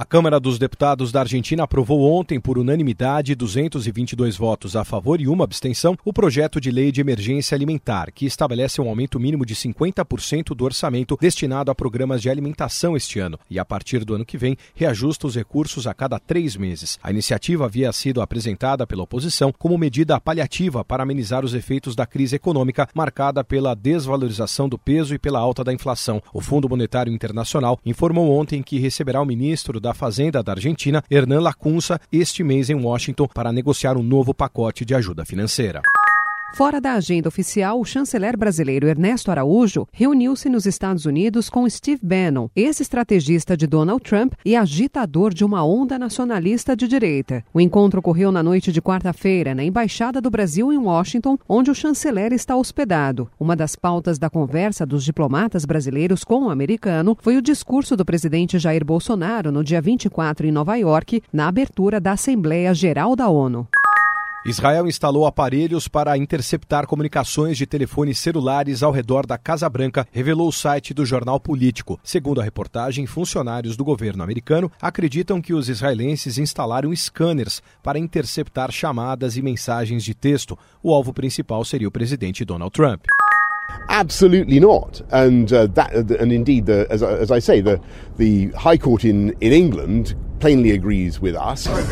A Câmara dos Deputados da Argentina aprovou ontem, por unanimidade, 222 votos a favor e uma abstenção, o projeto de lei de emergência alimentar, que estabelece um aumento mínimo de 50% do orçamento destinado a programas de alimentação este ano e, a partir do ano que vem, reajusta os recursos a cada três meses. A iniciativa havia sido apresentada pela oposição como medida paliativa para amenizar os efeitos da crise econômica marcada pela desvalorização do peso e pela alta da inflação. O Fundo Monetário Internacional informou ontem que receberá o ministro da da Fazenda da Argentina, Hernan Lacunça, este mês em Washington para negociar um novo pacote de ajuda financeira. Fora da agenda oficial, o chanceler brasileiro Ernesto Araújo reuniu-se nos Estados Unidos com Steve Bannon, ex-estrategista de Donald Trump e agitador de uma onda nacionalista de direita. O encontro ocorreu na noite de quarta-feira na Embaixada do Brasil em Washington, onde o chanceler está hospedado. Uma das pautas da conversa dos diplomatas brasileiros com o americano foi o discurso do presidente Jair Bolsonaro no dia 24 em Nova York, na abertura da Assembleia Geral da ONU. Israel instalou aparelhos para interceptar comunicações de telefones celulares ao redor da Casa Branca, revelou o site do jornal Político. Segundo a reportagem, funcionários do governo americano acreditam que os israelenses instalaram scanners para interceptar chamadas e mensagens de texto. O alvo principal seria o presidente Donald Trump. Absolutely not, and uh, that, and indeed, the, as, as I say, the the High Court in in England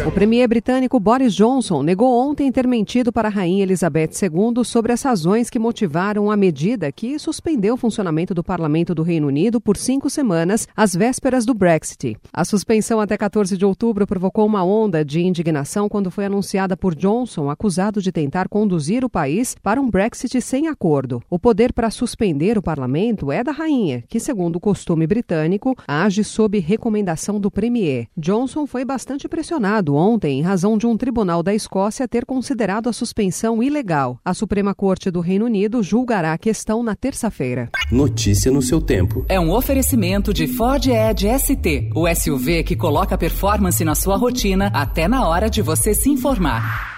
O premier britânico Boris Johnson negou ontem ter mentido para a rainha Elizabeth II sobre as razões que motivaram a medida que suspendeu o funcionamento do parlamento do Reino Unido por cinco semanas às vésperas do Brexit. A suspensão até 14 de outubro provocou uma onda de indignação quando foi anunciada por Johnson, acusado de tentar conduzir o país para um Brexit sem acordo. O poder para suspender o parlamento é da rainha, que, segundo o costume britânico, age sob recomendação do premier. John Johnson foi bastante pressionado ontem em razão de um tribunal da Escócia ter considerado a suspensão ilegal. A Suprema Corte do Reino Unido julgará a questão na terça-feira. Notícia no seu tempo. É um oferecimento de Ford Edge ST, o SUV que coloca performance na sua rotina até na hora de você se informar.